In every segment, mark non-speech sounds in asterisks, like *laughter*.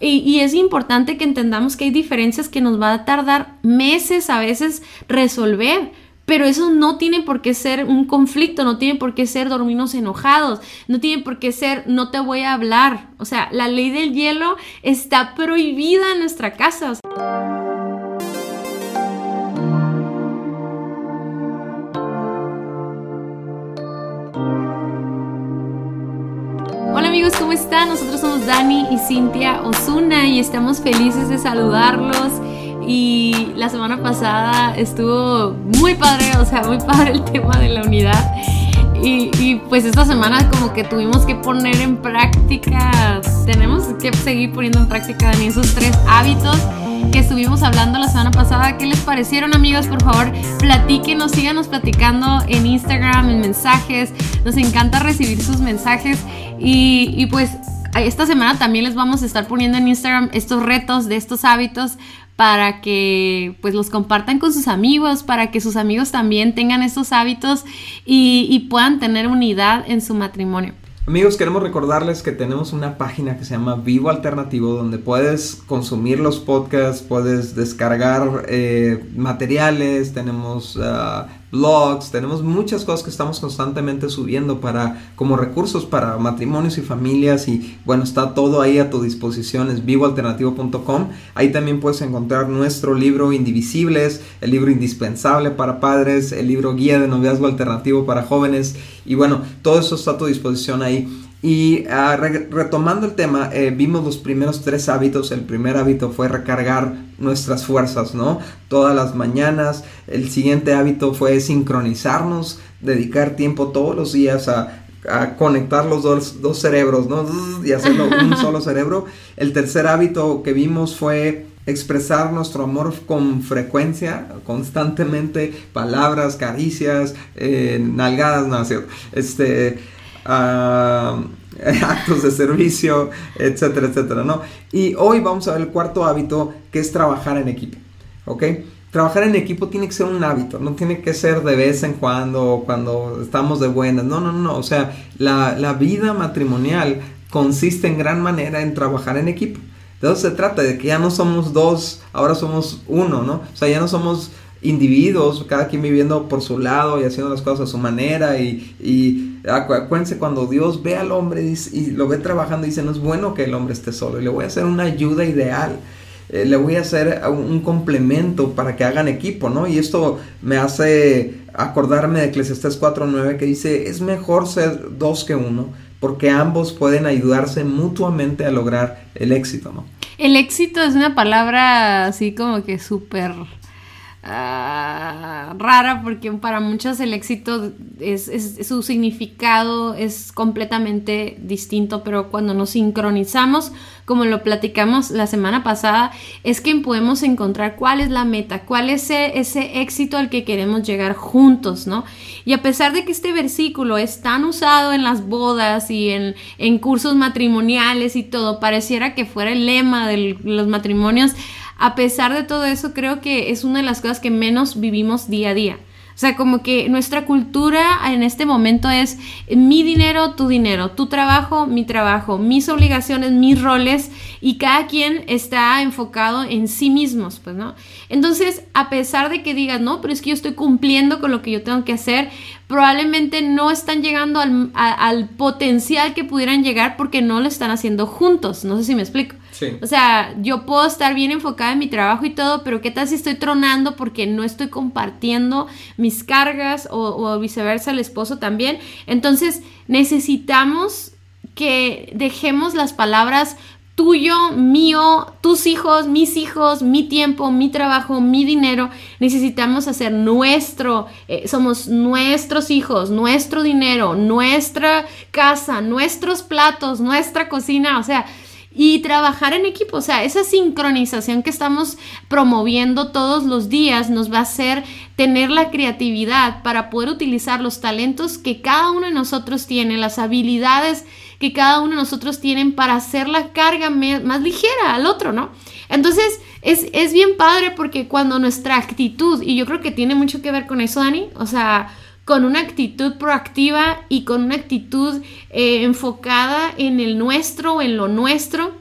Y, es importante que entendamos que hay diferencias que nos va a tardar meses a veces resolver. Pero eso no tiene por qué ser un conflicto, no tiene por qué ser dormirnos enojados, no tiene por qué ser no te voy a hablar. O sea, la ley del hielo está prohibida en nuestra casa. amigos, ¿cómo están? Nosotros somos Dani y Cintia Osuna y estamos felices de saludarlos. Y la semana pasada estuvo muy padre, o sea, muy padre el tema de la unidad. Y, pues esta semana como que tuvimos que poner en práctica, tenemos que seguir poniendo en práctica Dani esos tres hábitos que estuvimos hablando la semana pasada. ¿Qué les parecieron amigos? Por favor, platíquenos, síganos platicando en Instagram, en mensajes. Nos encanta recibir sus mensajes. Y, y pues esta semana también les vamos a estar poniendo en Instagram estos retos de estos hábitos para que pues los compartan con sus amigos, para que sus amigos también tengan estos hábitos y, y puedan tener unidad en su matrimonio. Amigos, queremos recordarles que tenemos una página que se llama Vivo Alternativo, donde puedes consumir los podcasts, puedes descargar eh, materiales, tenemos ah, blogs, tenemos muchas cosas que estamos constantemente subiendo para como recursos para matrimonios y familias y bueno, está todo ahí a tu disposición, es vivoalternativo.com. Ahí también puedes encontrar nuestro libro Indivisibles, el libro indispensable para padres, el libro Guía de Noviazgo Alternativo para jóvenes y bueno, todo eso está a tu disposición ahí. Y ah, retomando el tema, eh, vimos los primeros tres hábitos. El primer hábito fue recargar nuestras fuerzas, ¿no? Todas las mañanas. El siguiente hábito fue sincronizarnos, dedicar tiempo todos los días a, conectar los dos, dos, cerebros, ¿no? Y hacerlo *laughs* un solo cerebro. El tercer hábito que vimos fue expresar nuestro amor con frecuencia, constantemente, palabras, caricias, eh, nalgadas, no, este *laughs* actos de servicio, etcétera, etcétera, ¿no? Y hoy vamos a ver el cuarto hábito que es trabajar en equipo, ¿ok? Trabajar en equipo tiene que ser un hábito, no tiene que ser de vez en cuando, cuando estamos de buenas, no, no, no, o sea, la, la vida matrimonial consiste en gran manera en trabajar en equipo. De eso se trata, de que ya no somos dos, ahora somos uno, ¿no? O sea, ya no somos individuos, cada quien viviendo por su lado y haciendo las cosas a su manera. Y, y acuérdense, cuando Dios ve al hombre y, lo ve trabajando, dice, no es bueno que el hombre esté solo, y le voy a hacer una ayuda ideal. Eh, le voy a hacer un, complemento para que hagan equipo, ¿no? Y esto me hace acordarme de Eclesiastes 4.9 que dice, es mejor ser dos que uno, porque ambos pueden ayudarse mutuamente a lograr el éxito, ¿no? El éxito es una palabra así como que súper Ah, rara porque para muchos el éxito es, su significado es completamente distinto, pero cuando nos sincronizamos, como lo platicamos la semana pasada, es que podemos encontrar cuál es la meta, cuál es ese, ese éxito al que queremos llegar juntos, ¿no? Y a pesar de que este versículo es tan usado en las bodas y en, en cursos matrimoniales y todo, pareciera que fuera el lema de los matrimonios, a pesar de todo eso, creo que es una de las cosas que menos vivimos día a día. O sea, como que nuestra cultura en este momento es mi dinero, tu dinero, tu trabajo, mi trabajo, mis obligaciones, mis roles y cada quien está enfocado en sí mismos, pues, ¿no? Entonces, a pesar de que digas, no, pero es que yo estoy cumpliendo con lo que yo tengo que hacer, probablemente no están llegando al, al potencial que pudieran llegar porque no lo están haciendo juntos. No sé si me explico. O sea, yo puedo estar bien enfocada en mi trabajo y todo, pero ¿qué tal si estoy tronando porque no estoy compartiendo mis cargas o, viceversa el esposo también? Entonces, necesitamos que dejemos las palabras tuyo, mío, tus hijos, mis hijos, mi tiempo, mi trabajo, mi dinero. Necesitamos hacer nuestro, eh, somos nuestros hijos, nuestro dinero, nuestra casa, nuestros platos, nuestra cocina. O sea, y trabajar en equipo. O sea, esa sincronización que estamos promoviendo todos los días nos va a hacer tener la creatividad para poder utilizar los talentos que cada uno de nosotros tiene, las habilidades que cada uno de nosotros tienen para hacer la carga más ligera al otro, ¿no? Entonces, es, es bien padre porque cuando nuestra actitud, y yo creo que tiene mucho que ver con eso, Dani, o sea, con una actitud proactiva y con una actitud eh, enfocada en el nuestro, en lo nuestro,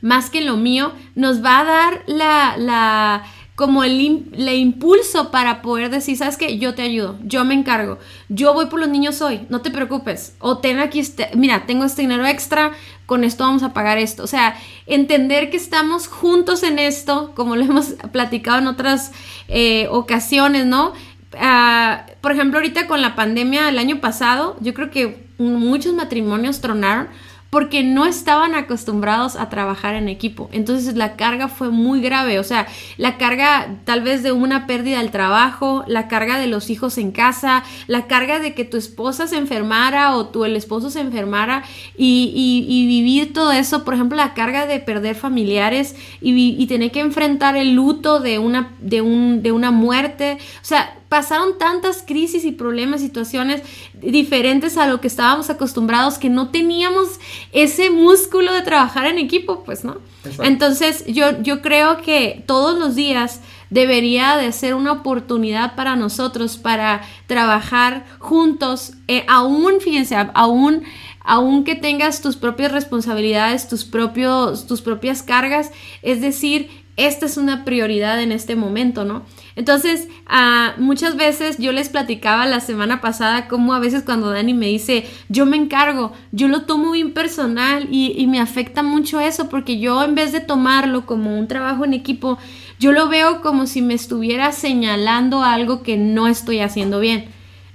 más que en lo mío, nos va a dar la, la como el, el, impulso para poder decir, sabes que yo te ayudo, yo me encargo, yo voy por los niños hoy, no te preocupes, o ten aquí, este, mira, tengo este dinero extra, con esto vamos a pagar esto, o sea, entender que estamos juntos en esto, como lo hemos platicado en otras eh, ocasiones, ¿no? Ah, por ejemplo, ahorita con la pandemia del año pasado, yo creo que muchos matrimonios tronaron porque no estaban acostumbrados a trabajar en equipo. Entonces la carga fue muy grave, o sea, la carga tal vez de una pérdida del trabajo, la carga de los hijos en casa, la carga de que tu esposa se enfermara o tu el esposo se enfermara y, vivir todo eso, por ejemplo, la carga de perder familiares y, tener que enfrentar el luto de una, de, un, de una muerte, o sea, pasaron tantas crisis y problemas, situaciones diferentes a lo que estábamos acostumbrados que no teníamos ese músculo de trabajar en equipo, pues, ¿no? Entonces, yo, yo creo que todos los días debería de ser una oportunidad para nosotros para trabajar juntos, eh, aún, fíjense, aún aunque tengas tus propias responsabilidades, tus, propios, tus propias cargas, es decir, esta es una prioridad en este momento, ¿no? Entonces, ah, muchas veces yo les platicaba la semana pasada cómo a veces cuando Dani me dice, yo me encargo, yo lo tomo bien personal y, me afecta mucho eso porque yo en vez de tomarlo como un trabajo en equipo, yo lo veo como si me estuviera señalando algo que no estoy haciendo bien.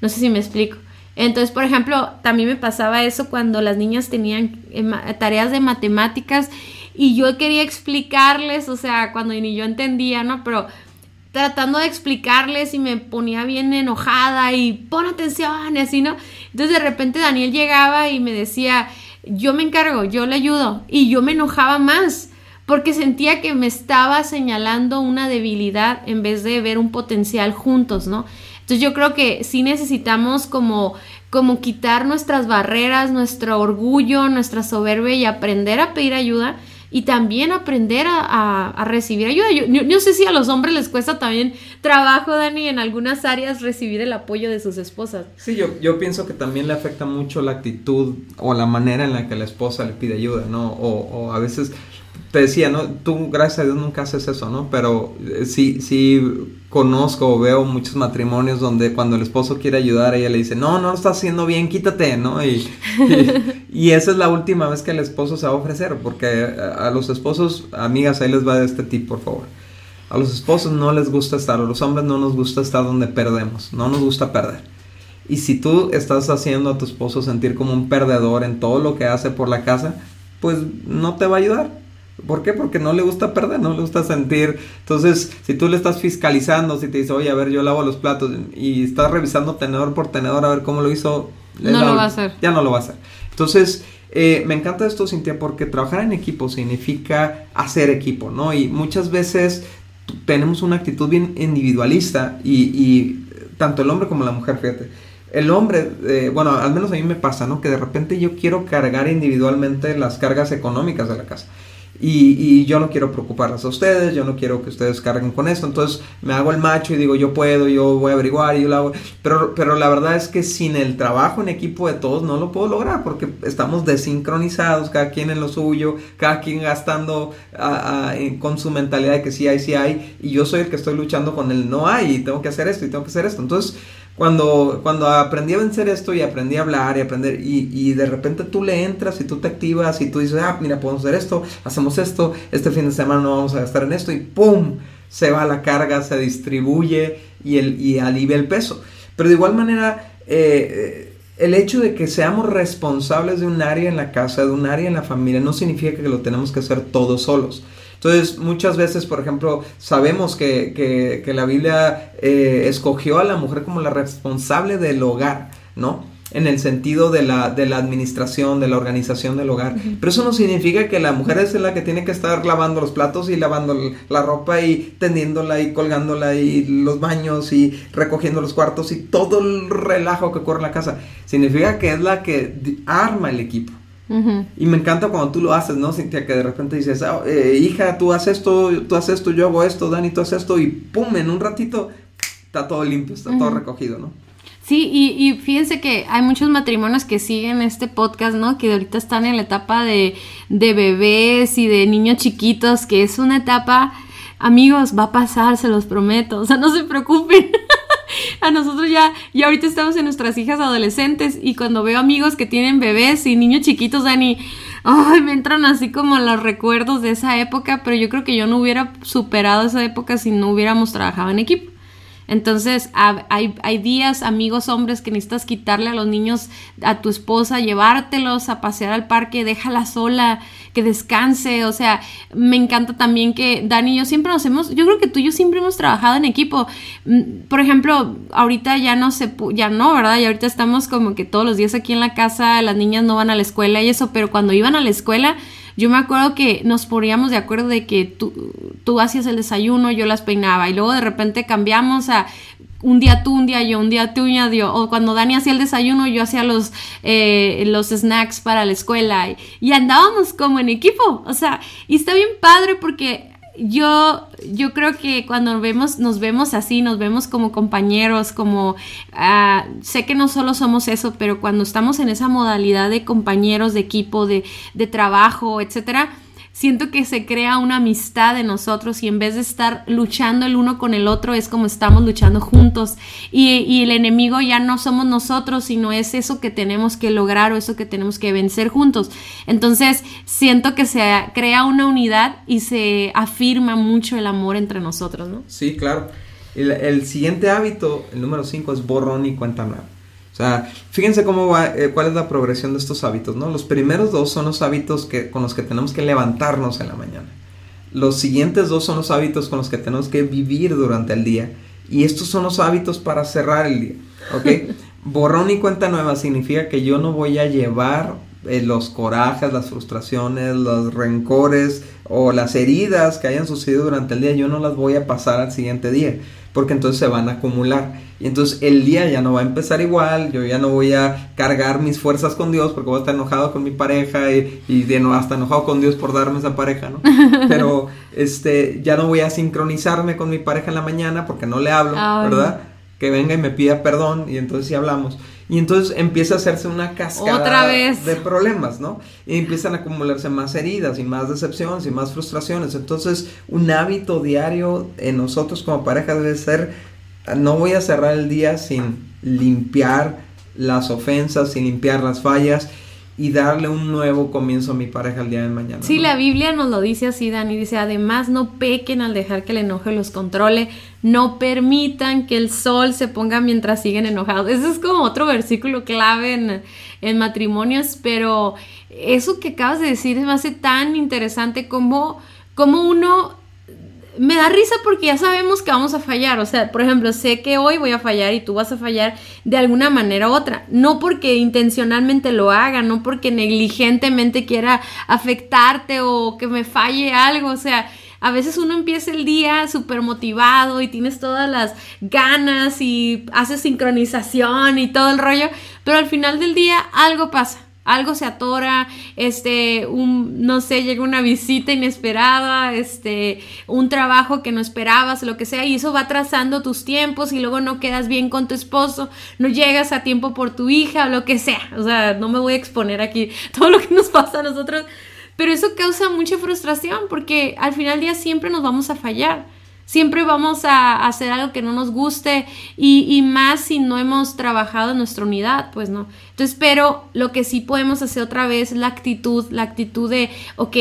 No sé si me explico. Entonces, por ejemplo, también me pasaba eso cuando las niñas tenían eh, tareas de matemáticas y yo quería explicarles, o sea, cuando ni yo entendía, ¿no? Pero tratando de explicarles y me ponía bien enojada y pon atención y así, ¿no? Entonces de repente Daniel llegaba y me decía, yo me encargo, yo le ayudo y yo me enojaba más porque sentía que me estaba señalando una debilidad en vez de ver un potencial juntos, ¿no? Entonces yo creo que sí necesitamos como como quitar nuestras barreras, nuestro orgullo, nuestra soberbia y aprender a pedir ayuda y también aprender a, recibir ayuda. Yo, no sé si a los hombres les cuesta también trabajo, Dani, en algunas áreas recibir el apoyo de sus esposas. Sí, yo, yo pienso que también le afecta mucho la actitud o la manera en la que la esposa le pide ayuda, ¿no? O, o a veces te decía, ¿no? Tú, gracias a Dios, nunca haces eso, ¿no? Pero eh, sí, sí conozco o veo muchos matrimonios donde cuando el esposo quiere ayudar, ella le dice, no, no lo estás haciendo bien, quítate, ¿no? Y, *laughs* y, esa es la última vez que el esposo se va a ofrecer, porque a, los esposos, amigas, ahí les va este tip, por favor. A los esposos no les gusta estar, a los hombres no nos gusta estar donde perdemos, no nos gusta perder. Y si tú estás haciendo a tu esposo sentir como un perdedor en todo lo que hace por la casa, pues no te va a ayudar ¿Por qué? Porque no le gusta perder, no le gusta sentir. Entonces, si tú le estás fiscalizando, si te dice, oye, a ver, yo lavo los platos y estás revisando tenedor por tenedor a ver cómo lo hizo, no lo va a hacer. Ya no lo va a hacer. Entonces, eh, me encanta esto, Cintia, porque trabajar en equipo significa hacer equipo, ¿no? Y muchas veces tenemos una actitud bien individualista y, tanto el hombre como la mujer, fíjate. El hombre, eh, bueno, al menos a mí me pasa, ¿no? Que de repente yo quiero cargar individualmente las cargas económicas de la casa. Y, yo no quiero preocuparlas a ustedes, yo no quiero que ustedes carguen con esto, entonces me hago el macho y digo yo puedo, yo voy a averiguar y yo lo hago, pero, pero la verdad es que sin el trabajo en equipo de todos no lo puedo lograr porque estamos desincronizados, cada quien en lo suyo, cada quien gastando con su mentalidad de que sí hay, sí hay, y yo soy el que estoy luchando con el no hay y tengo que hacer esto y tengo que hacer esto, entonces cuando, cuando aprendí a vencer esto y aprendí a hablar y aprender y, de repente tú le entras y tú te activas y tú dices, ah, mira, podemos hacer esto, hacemos esto, este fin de semana no vamos a gastar en esto y ¡pum! Se va la carga, se distribuye y, el, alivia el peso. Pero de igual manera, eh, el hecho de que seamos responsables de un área en la casa, de un área en la familia, no significa que lo tenemos que hacer todos solos. Entonces, muchas veces, por ejemplo, sabemos que, la Biblia eh, escogió a la mujer como la responsable del hogar, ¿no? En el sentido de la, de la administración, de la organización del hogar. Pero eso no significa que la mujer es la que tiene que estar lavando los platos y lavando la ropa y tendiéndola y colgándola y los baños y recogiendo los cuartos y todo el relajo que ocurre en la casa. Significa que es la que arma el equipo. Y me encanta cuando tú lo haces, ¿no, Cintia? Que de repente dices, eh, hija, tú haces esto, tú haces esto, yo hago esto, Dani, tú haces esto, y pum, en un ratito está todo limpio, está todo recogido, ¿no? Sí, y, fíjense que hay muchos matrimonios que siguen este podcast, ¿no? Que ahorita están en la etapa de, de bebés y de niños chiquitos, que es una etapa, amigos, va a pasar, se los prometo, o sea, no se preocupen. *laughs* *laughs* a nosotros ya, ya ahorita estamos en nuestras hijas adolescentes y cuando veo amigos que tienen bebés y niños chiquitos, Dani, ay, me entran así como los recuerdos de esa época, pero yo creo que yo no hubiera superado esa época si no hubiéramos trabajado en equipo. Entonces, hay, hay, días, amigos hombres, que necesitas quitarle a los niños a tu esposa, llevártelos a pasear al parque, déjala sola, que descanse. O sea, me encanta también que Dani y yo siempre nos hemos, yo creo que tú y yo siempre hemos trabajado en equipo. Mm, por ejemplo, ahorita ya no se, ya no, ¿verdad? Y ahorita estamos como que todos los días aquí en la casa, las niñas no van a la escuela y eso, pero cuando iban a la escuela, yo me acuerdo que nos poníamos de acuerdo de que tú, tú hacías el desayuno, yo las peinaba y luego de repente cambiamos a un día tú, un día yo, un día tú, un día yo. O cuando Dani hacía el desayuno, yo hacía los, eh, los snacks para la escuela. Y, y, andábamos como en equipo. O sea, y está bien padre porque yo, yo creo que cuando vemos, nos vemos así, nos vemos como compañeros, como ah, sé que no solo somos eso, pero cuando estamos en esa modalidad de compañeros, de equipo, de, de trabajo, etcétera, siento que se crea una amistad de nosotros y en vez de estar luchando el uno con el otro es como estamos luchando juntos. Y, el enemigo ya no somos nosotros sino es eso que tenemos que lograr o eso que tenemos que vencer juntos. Entonces siento que se crea una unidad y se afirma mucho el amor entre nosotros ¿no? Sí, claro. El, el siguiente hábito el número 5 es borrón y cuenta o sea, fíjense cómo va, eh, cuál es la progresión de estos hábitos, ¿no? Los primeros dos son los hábitos que, con los que tenemos que levantarnos en la mañana. Los siguientes dos son los hábitos con los que tenemos que vivir durante el día. Y estos son los hábitos para cerrar el día, ¿ok? *laughs* Borrón y cuenta nueva significa que yo no voy a llevar eh, los corajes, las frustraciones, los rencores o las heridas que hayan sucedido durante el día, yo no las voy a pasar al siguiente día porque entonces se van a acumular. Y entonces el día ya no va a empezar igual, yo ya no voy a cargar mis fuerzas con Dios porque voy a estar enojado con mi pareja y, y de no, hasta enojado con Dios por darme esa pareja, ¿no? *laughs* Pero este, ya no voy a sincronizarme con mi pareja en la mañana porque no le hablo, ¿verdad? Que venga y me pida perdón y entonces sí hablamos. Y entonces empieza a hacerse una cascada de problemas, ¿no? Y empiezan a acumularse más heridas y más decepciones y más frustraciones. Entonces, un hábito diario en nosotros como pareja debe ser, no voy a cerrar el día sin limpiar las ofensas, sin limpiar las fallas y darle un nuevo comienzo a mi pareja el día de mañana. Sí, la Biblia nos lo dice así, Dani. Dice, además no pequen al dejar que el enojo los controle, no permitan que el sol se ponga mientras siguen enojados. Ese es como otro versículo clave en, en matrimonios, pero eso que acabas de decir me hace tan interesante como, como uno me da risa porque ya sabemos que vamos a fallar. O sea, por ejemplo, sé que hoy voy a fallar y tú vas a fallar de alguna manera u otra. No porque intencionalmente lo haga, no porque negligentemente quiera afectarte o que me falle algo. O sea, a veces uno empieza el día súper motivado y tienes todas las ganas y haces sincronización y todo el rollo, pero al final del día algo pasa algo se atora, este, un, no sé, llega una visita inesperada, este, un trabajo que no esperabas, lo que sea, y eso va trazando tus tiempos y luego no quedas bien con tu esposo, no llegas a tiempo por tu hija, o lo que sea. O sea, no me voy a exponer aquí *laughs* todo lo que nos pasa a nosotros, pero eso causa mucha frustración porque al final del día siempre nos vamos a fallar siempre vamos a hacer algo que no nos guste y, más si no hemos trabajado en nuestra unidad, pues no. Entonces, pero lo que sí podemos hacer otra vez es la actitud, la actitud de, ok,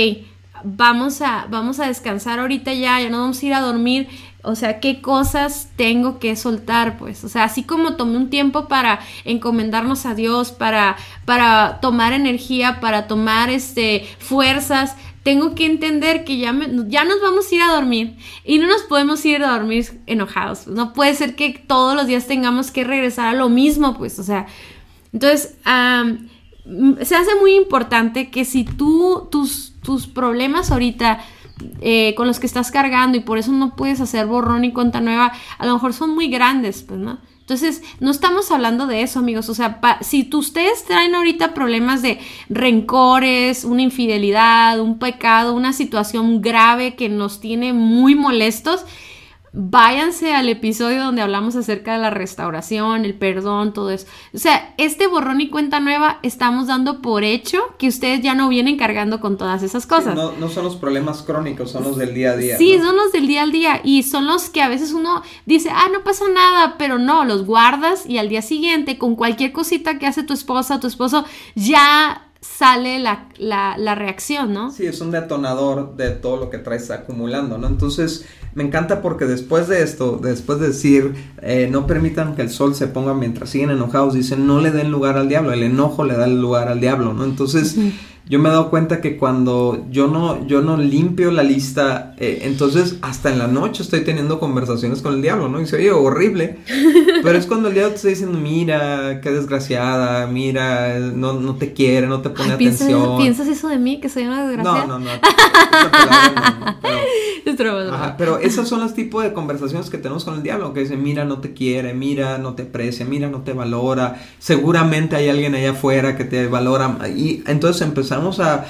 vamos a, vamos a descansar ahorita ya, ya no vamos a ir a dormir. O sea, ¿qué cosas tengo que soltar? Pues, o sea, así como tomé un tiempo para encomendarnos a Dios, para, para tomar energía, para tomar este, fuerzas, tengo que entender que ya, ya nos vamos a ir a dormir y no nos podemos ir a dormir enojados. No puede ser que todos los días tengamos que regresar a lo mismo, pues, o sea, entonces, se hace muy importante que si tú, tus, tus problemas ahorita eh, con los que estás cargando y por eso no puedes hacer borrón y cuenta nueva, a lo mejor son muy grandes, pues, ¿no? Entonces, no estamos hablando de eso, amigos. O sea, si tú, ustedes traen ahorita problemas de rencores, una infidelidad, un pecado, una situación grave que nos tiene muy molestos, váyanse al episodio donde hablamos acerca de la restauración, el perdón, todo eso. O sea, este borrón y cuenta nueva estamos dando por hecho que ustedes ya no vienen cargando con todas esas cosas. no, no, son los problemas crónicos, son los del día a día. Sí, son los del día al día y son los que a veces uno dice, ah, no pasa nada, pero no, los guardas y al día siguiente con cualquier cosita que hace tu esposa tu esposo ya sale la, la, la, reacción, ¿no? Sí, es un detonador de todo lo que traes acumulando, ¿no? Entonces, me encanta porque después de esto, después de decir, eh, no permitan que el sol se ponga mientras siguen enojados, dicen, no le den lugar al diablo, el enojo le da el lugar al diablo, ¿no? Entonces, yo me he dado cuenta que cuando yo no, yo no limpio la lista, eh, entonces hasta en la noche estoy teniendo conversaciones con el diablo, ¿no? Y se oye horrible, *laughs* pero es cuando el diablo te está diciendo, mira, qué desgraciada, mira, no, no te quiere, no te pone atención. ¿Piensas eso de mí, que soy una desgraciada? No, no, no. pero, *laughs* pero esos son los tipos de conversaciones que tenemos con el diablo, que dice, mira, no te quiere, mira, no te aprecia, mira, no te valora, seguramente hay alguien allá afuera que te valora, y entonces empezamos a,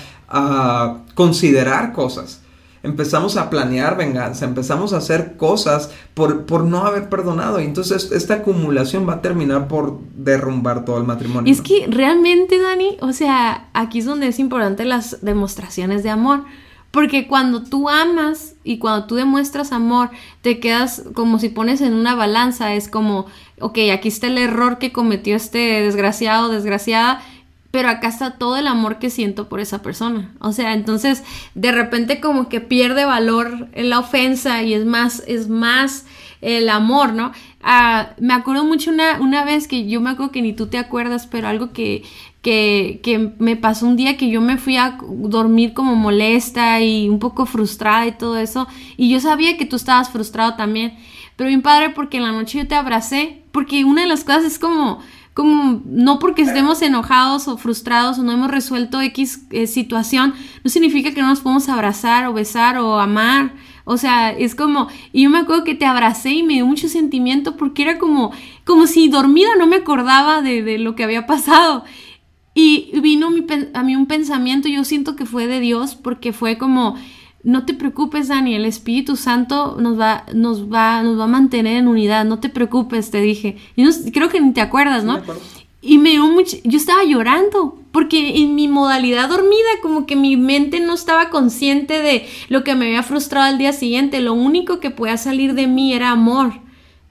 considerar cosas. Empezamos a planear venganza, empezamos a hacer cosas por, por, no haber perdonado. Y entonces esta acumulación va a terminar por derrumbar todo el matrimonio. Es que realmente, Dani, o sea, aquí es donde es importante las demostraciones de amor. Porque cuando tú amas y cuando tú demuestras amor, te quedas como si pones en una balanza, es como, ok, aquí está el error que cometió este desgraciado, desgraciada, pero acá está todo el amor que siento por esa persona. O sea, entonces de repente como que pierde valor la ofensa y es más, es más el amor, ¿no? Ah, me acuerdo mucho una, una vez que yo me acuerdo que ni tú te acuerdas, pero algo que, que, que me pasó un día que yo me fui a dormir como molesta y un poco frustrada y todo eso, y yo sabía que tú estabas frustrado también, pero bien padre porque en la noche yo te abracé, porque una de las cosas es como como no porque estemos enojados o frustrados o no hemos resuelto X eh, situación, no significa que no nos podemos abrazar o besar o amar. O sea, es como, y yo me acuerdo que te abracé y me dio mucho sentimiento porque era como, como si dormida no me acordaba de, de lo que había pasado. Y vino a mí un pensamiento, yo siento que fue de Dios porque fue como, no te preocupes, Dani, el Espíritu Santo nos va, nos va, nos va a mantener en unidad, no te preocupes, te dije. Y no, creo que ni te acuerdas, ¿no? y me dio mucho, yo estaba llorando, porque en mi modalidad dormida, como que mi mente no estaba consciente de lo que me había frustrado al día siguiente. Lo único que podía salir de mí era amor.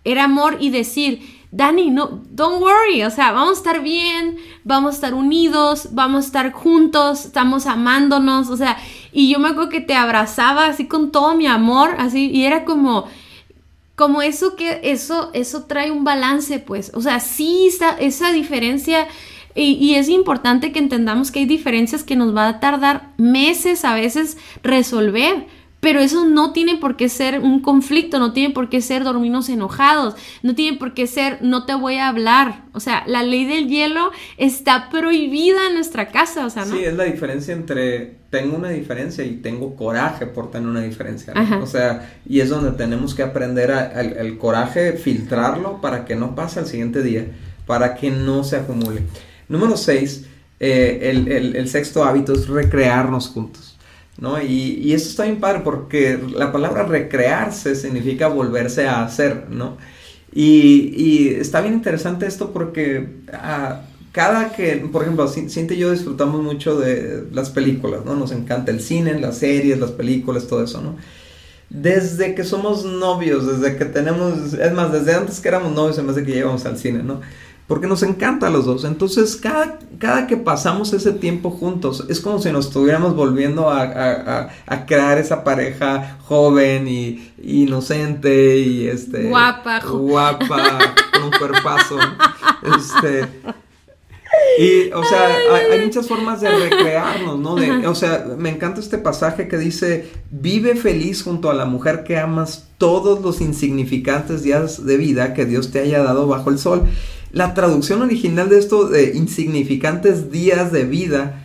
Era amor y decir, Dani, no, don't worry, o sea, vamos a estar bien, vamos a estar unidos, vamos a estar juntos, estamos amándonos, o sea, y yo me acuerdo que te abrazaba así con todo mi amor, así, y era como, como eso que, eso, eso trae un balance, pues, o sea, sí, esa, esa diferencia, y, y es importante que entendamos que hay diferencias que nos va a tardar meses a veces resolver, pero eso no tiene por qué ser un conflicto, no tiene por qué ser dormirnos enojados, no tiene por qué ser no te voy a hablar. O sea, la ley del hielo está prohibida en nuestra casa, o sea, ¿no? Sí, es la diferencia entre tengo una diferencia y tengo coraje por tener una diferencia. O sea, y es donde tenemos que aprender a, el, coraje, filtrarlo para que no pase al siguiente día, para que no se acumule. Número 6, eh, el, el sexto hábito es recrearnos juntos. ¿No? Y, y, eso está bien padre porque la palabra recrearse significa volverse a hacer, ¿no? Y, y está bien interesante esto porque ah, cada que, por ejemplo, Cintia y yo disfrutamos mucho de las películas, ¿no? Nos encanta el cine, las series, las películas, todo eso, ¿no? Desde que somos novios, desde que tenemos, es más, desde antes que éramos novios, en vez de que llegamos al cine, ¿no? Porque nos encanta a los dos. Entonces, cada, cada que pasamos ese tiempo juntos, es como si nos estuviéramos volviendo a, crear esa pareja joven y, inocente y este guapa, guapa, con un cuerpazo. *laughs* Este, y, o sea, hay, muchas formas de recrearnos, ¿no? o sea, me encanta este pasaje que dice, vive feliz junto a la mujer que amas todos los insignificantes días de vida que Dios te haya dado bajo el sol. La traducción original de esto de insignificantes días de vida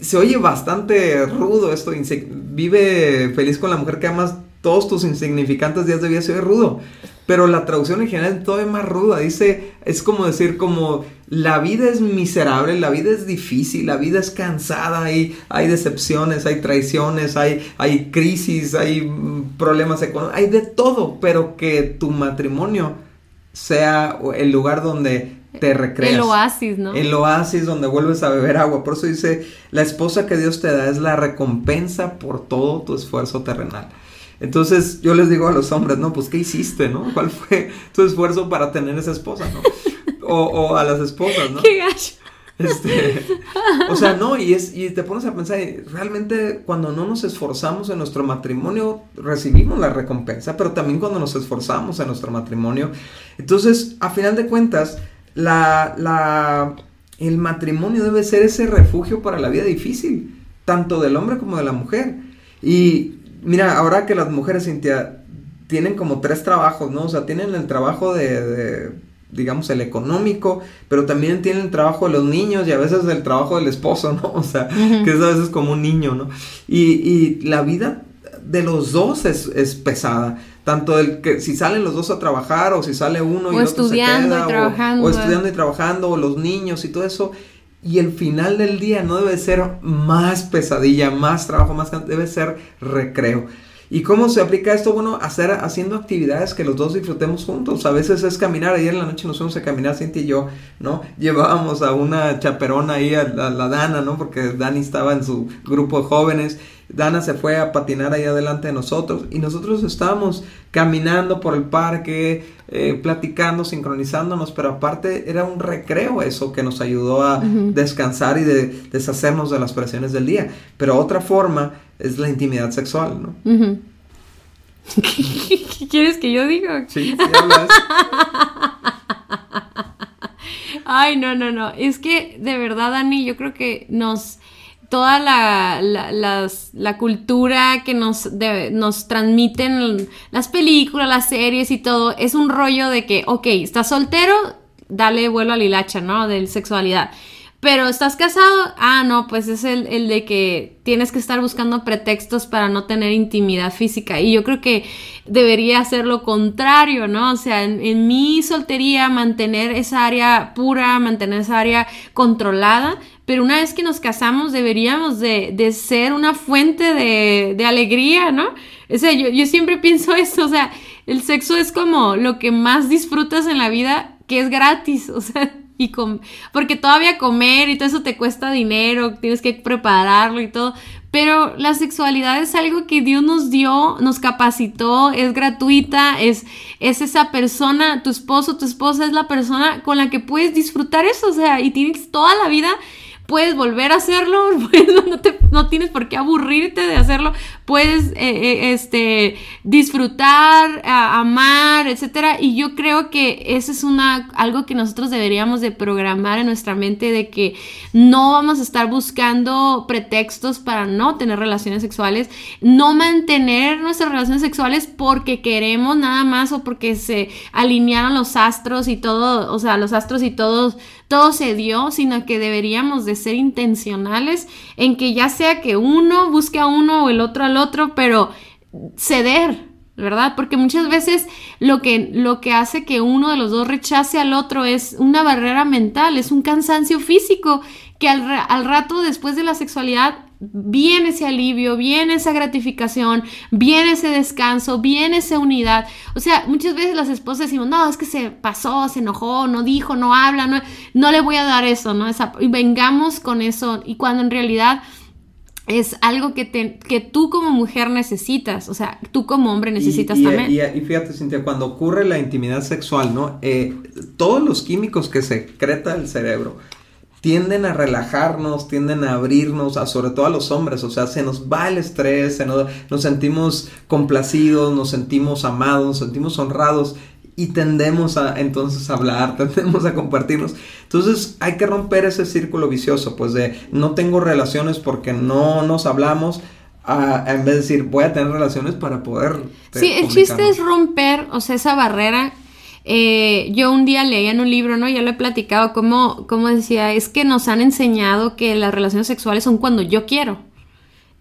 se oye bastante rudo esto. Vive feliz con la mujer que amas todos tus insignificantes días de vida, se oye rudo. pero la traducción original es todavía más ruda. Dice, es como decir, como la vida es miserable, la vida es difícil, la vida es cansada, hay, hay decepciones, hay traiciones, hay, hay crisis, hay mm, problemas económicos, hay de todo, pero que tu matrimonio sea el lugar donde te recreas. El oasis, ¿no? El oasis donde vuelves a beber agua. Por eso dice, la esposa que Dios te da es la recompensa por todo tu esfuerzo terrenal. Entonces yo les digo a los hombres, no, pues ¿qué hiciste, no? ¿Cuál fue tu esfuerzo para tener esa esposa, no? *laughs* O, a las esposas, ¿no? ¡Qué gacho! *laughs* Este, o sea, no, y, es, y te pones a pensar, realmente cuando no nos esforzamos en nuestro matrimonio, recibimos la recompensa, pero también cuando nos esforzamos en nuestro matrimonio. Entonces, a final de cuentas, la, la, el matrimonio debe ser ese refugio para la vida difícil, tanto del hombre como de la mujer. Y mira, ahora que las mujeres, Cintia, tienen como tres trabajos, ¿no? O sea, tienen el trabajo de, digamos, el económico, pero también tienen el trabajo de los niños y a veces el trabajo del esposo, ¿no? *laughs* O sea, que es a veces como un niño, ¿no? Y, y la vida de los dos es, es pesada tanto el que si salen los dos a trabajar o si sale uno y o estudiando y trabajando o, estudiando y trabajando o los niños y todo eso y el final del día no debe ser más pesadilla, más trabajo, más debe ser recreo. ¿Y cómo se aplica esto? Bueno, hacer, haciendo actividades que los dos disfrutemos juntos. A veces es caminar. Ayer en la noche nos fuimos a caminar, Cintia y yo, ¿no? Llevábamos a una chaperona ahí, a la Dana, ¿no? Porque Dani estaba en su grupo de jóvenes Dana se fue a patinar ahí adelante de nosotros y nosotros estábamos caminando por el parque, eh, platicando, sincronizándonos, pero aparte era un recreo eso que nos ayudó a descansar y de deshacernos de las presiones del día. Pero otra forma es la intimidad sexual, ¿no? *laughs* ¿Qué quieres que yo diga? Sí, sí hablas. *laughs* Ay, no, no, no. Es que de verdad, Dani, yo creo que nos toda la, la, cultura que nos, nos transmiten las películas, las series y todo, es un rollo de que, ok, estás soltero, dale vuelo a la hilacha, ¿no? De sexualidad. Pero estás casado, ah, no, pues es el, el, de que tienes que estar buscando pretextos para no tener intimidad física. Y yo creo que debería ser lo contrario, ¿no? O sea, en, mi soltería mantener esa área pura, mantener esa área controlada. Pero una vez que nos casamos deberíamos de, de ser una fuente de, de, alegría, ¿no? O sea, yo, yo siempre pienso eso, o sea, el sexo es como lo que más disfrutas en la vida que es gratis, o sea, *laughs* y porque todavía comer y todo eso te cuesta dinero, tienes que prepararlo y todo, pero la sexualidad es algo que Dios nos dio, nos capacitó, es gratuita, es, es esa persona, tu esposo, tu esposa es la persona con la que puedes disfrutar eso, o sea, y tienes toda la vida puedes volver a hacerlo, *laughs* no, no, tienes por qué aburrirte de hacerlo, puedes eh, eh, este, disfrutar, amar, etcétera. Y yo creo que eso es una, algo que nosotros deberíamos de programar en nuestra mente de que no vamos a estar buscando pretextos para no tener relaciones sexuales, no mantener nuestras relaciones sexuales porque queremos nada más o porque se alinearon los astros y todo, o sea, los astros y todos todo se dio, sino que deberíamos de ser intencionales en que ya sea que uno busque a uno o el otro al otro, pero ceder, ¿verdad? Porque muchas veces lo que, lo que hace que uno de los dos rechace al otro es una barrera mental, es un cansancio físico que al, al rato después de la sexualidad viene ese alivio, viene esa gratificación, viene ese descanso, viene esa unidad. O sea, muchas veces las esposas decimos, no, es que se pasó, se enojó, no dijo, no habla, no, no le voy a dar eso, ¿no? y vengamos con eso. Y cuando en realidad es algo que, te, que tú como mujer necesitas, o sea, tú como hombre necesitas también. Y, fíjate, Cintia, cuando ocurre la intimidad sexual, ¿no? Eh, todos los químicos que secreta el cerebro, tienden a relajarnos, tienden a abrirnos, a, sobre todo a los hombres, o sea, se nos va el estrés, nos, nos sentimos complacidos, nos sentimos amados, nos sentimos honrados y tendemos a entonces a hablar, *laughs* tendemos a compartirnos. Entonces hay que romper ese círculo vicioso, pues de no tengo relaciones porque no nos hablamos, a, en vez de decir voy a tener relaciones para poder... Sí, el chiste es romper, o sea, esa barrera eh, yo un día leía en un libro, ¿no? Ya lo he platicado, como, como decía, es que nos han enseñado que las relaciones sexuales son cuando yo quiero.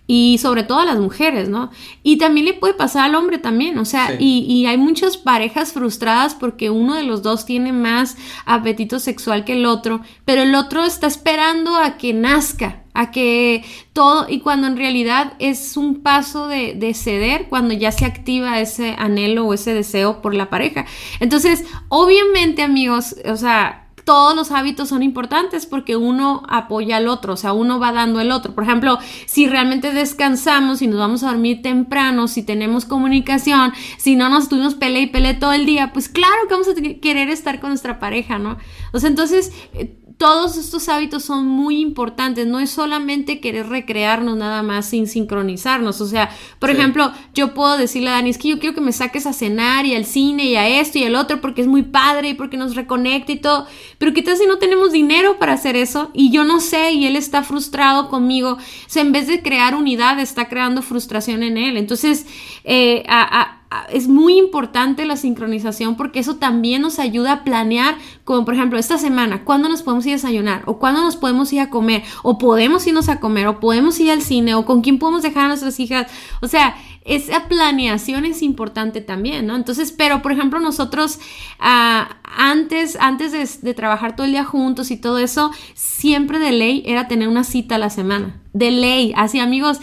Y sobre todo a las mujeres, ¿no? Y también le puede pasar al hombre también, o sea, y, y, hay muchas parejas frustradas porque uno de los dos tiene más apetito sexual que el otro, pero el otro está esperando a que nazca, a que todo, y cuando en realidad es un paso de, de ceder, cuando ya se activa ese anhelo o ese deseo por la pareja. Entonces, obviamente amigos, o sea, todos los hábitos son importantes porque uno apoya al otro, o sea, uno va dando el otro. Por ejemplo, si realmente descansamos y nos vamos a dormir temprano, si tenemos comunicación, si no nos tuvimos pelea y pelea todo el día, pues claro que vamos a querer estar con nuestra pareja, ¿no? O sea, entonces eh, todos estos hábitos son muy importantes, no es solamente querer recrearnos nada más sin sincronizarnos, o sea, por ejemplo, yo puedo decirle a Dani, es que yo quiero que me saques a cenar y al cine y a esto y al otro porque es muy padre y porque nos reconecta y todo, pero ¿qué tal si no tenemos dinero para hacer eso? Y yo no sé y él está frustrado conmigo, o sea, en vez de crear unidad, está creando frustración en él, entonces, eh, a es muy importante la sincronización porque eso también nos ayuda a planear, como por ejemplo esta semana, cuándo nos podemos ir a desayunar o cuándo nos podemos ir a comer o podemos irnos a comer o podemos ir al cine o con quién podemos dejar a nuestras hijas. O sea, esa planeación es importante también, ¿no? Entonces, pero por ejemplo nosotros ah, antes, antes de, de trabajar todo el día juntos y todo eso, siempre de ley era tener una cita a la semana. De ley, así amigos,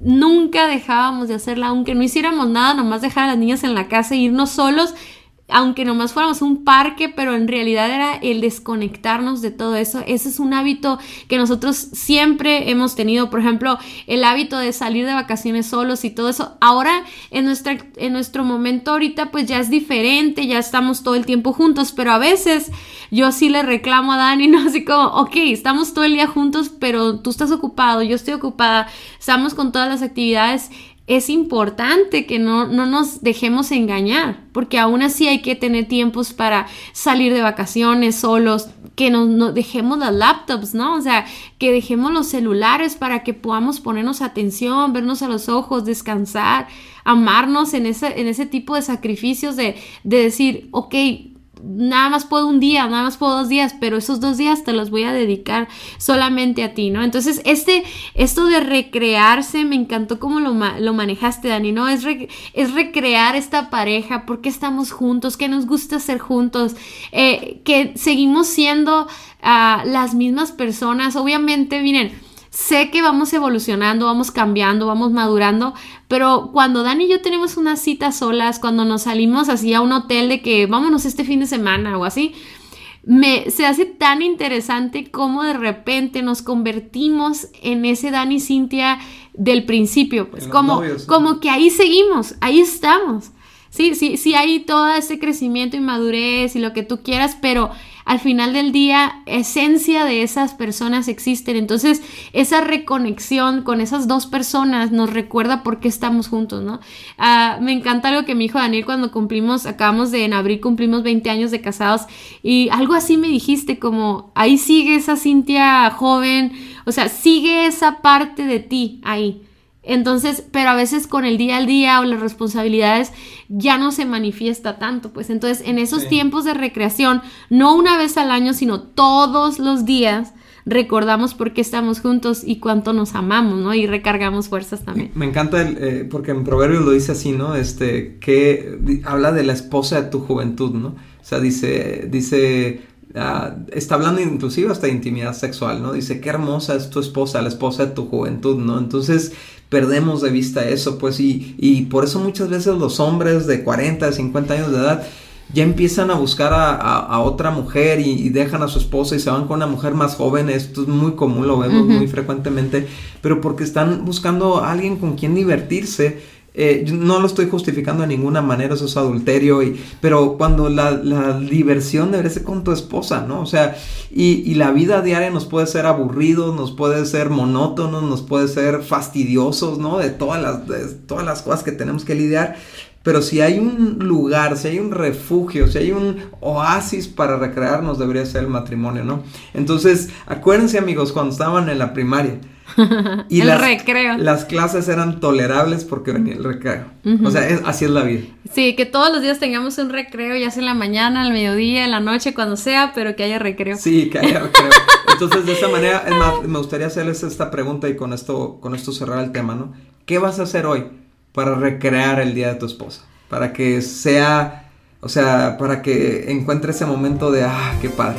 nunca dejábamos de hacerla, aunque no hiciéramos nada, nomás dejar a las niñas en la casa e irnos solos aunque nomás fuéramos un parque, pero en realidad era el desconectarnos de todo eso. Ese es un hábito que nosotros siempre hemos tenido. Por ejemplo, el hábito de salir de vacaciones solos y todo eso. Ahora, en, nuestra, en nuestro momento ahorita, pues ya es diferente, ya estamos todo el tiempo juntos, pero a veces yo sí le reclamo a Dani, *laughs* ¿no? Así como, ok, estamos todo el día juntos, pero tú estás ocupado, yo estoy ocupada, estamos con todas las actividades es importante que no, nos dejemos engañar, porque aún así hay que tener tiempos para salir de vacaciones solos, que no, dejemos las laptops, ¿no? O sea, que dejemos los celulares para que podamos ponernos atención, vernos a los ojos, descansar, amarnos en ese, en ese tipo de sacrificios de, de decir, ok, nada más puedo un día, nada más puedo dos días, pero esos dos días te los voy a dedicar solamente a ti, ¿no? Entonces, este, esto de recrearse, me encantó cómo lo, lo manejaste, Dani, ¿no? Es, es recrear esta pareja, porque estamos juntos, que nos gusta ser juntos, eh, que seguimos siendo uh, las mismas personas, obviamente, miren, sé que vamos evolucionando, vamos cambiando, vamos madurando, pero cuando Dani y yo tenemos unas citas solas, cuando nos salimos así a un hotel de que vámonos este fin de semana o así, me, se hace tan interesante cómo de repente nos convertimos en ese Dani y Cintia del principio, pues como, como que ahí seguimos, ahí estamos. Sí, sí, sí hay todo ese crecimiento y madurez y lo que tú quieras, pero al final del día, esencia de esas personas existen. Entonces, esa reconexión con esas dos personas nos recuerda por qué estamos juntos, ¿no? Ah, me encanta algo que mi hijo Daniel cuando cumplimos, acabamos de en abril cumplimos 20 años de casados y algo así me dijiste como, ahí sigue esa Cintia joven, o sea, sigue esa parte de ti ahí. Entonces, pero a veces con el día al día o las responsabilidades ya no se manifiesta tanto. Pues entonces, en esos tiempos de recreación, no una vez al año, sino todos los días, recordamos por qué estamos juntos y cuánto nos amamos, ¿no? Y recargamos fuerzas también. Me, encanta el, eh, porque en Proverbios lo dice así, ¿no? Este, que habla de la esposa de tu juventud, ¿no? O sea, dice, dice, ah, está hablando inclusive hasta de intimidad sexual, ¿no? Dice, qué hermosa es tu esposa, la esposa de tu juventud, ¿no? Entonces, perdemos de vista eso, pues, y, y por eso muchas veces los hombres de 40, 50 años de edad ya empiezan a buscar a, otra mujer y, dejan a su esposa y se van con una mujer más joven. Esto es muy común, lo vemos muy frecuentemente, pero porque están buscando a alguien con quien divertirse. Eh, no lo estoy justificando de ninguna manera, eso es adulterio, y, pero cuando la, diversión debe ser con tu esposa, ¿no? O sea, y, y, la vida diaria nos puede ser aburrido, nos puede ser monótono, nos puede ser fastidiosos, ¿no? De todas las, de todas las cosas que tenemos que lidiar. Pero si hay un lugar, si hay un refugio, si hay un oasis para recrearnos, debería ser el matrimonio, ¿no? Entonces, acuérdense amigos, cuando estaban en la primaria, *laughs* Y el las, recreo. Las clases eran tolerables porque venía el recreo. O sea, es- así es la vida. Sí, que todos los días tengamos un recreo, ya sea en la mañana, al mediodía, en la noche, cuando sea, pero que haya recreo. Sí, que haya *laughs* recreo. Entonces, de esa manera, es más, me gustaría hacerles esta pregunta y con esto, con esto cerrar el tema, ¿no? ¿Qué vas a hacer hoy para recrear el día de tu esposa? Para que sea, o sea, para que encuentre ese momento de, ah, qué padre.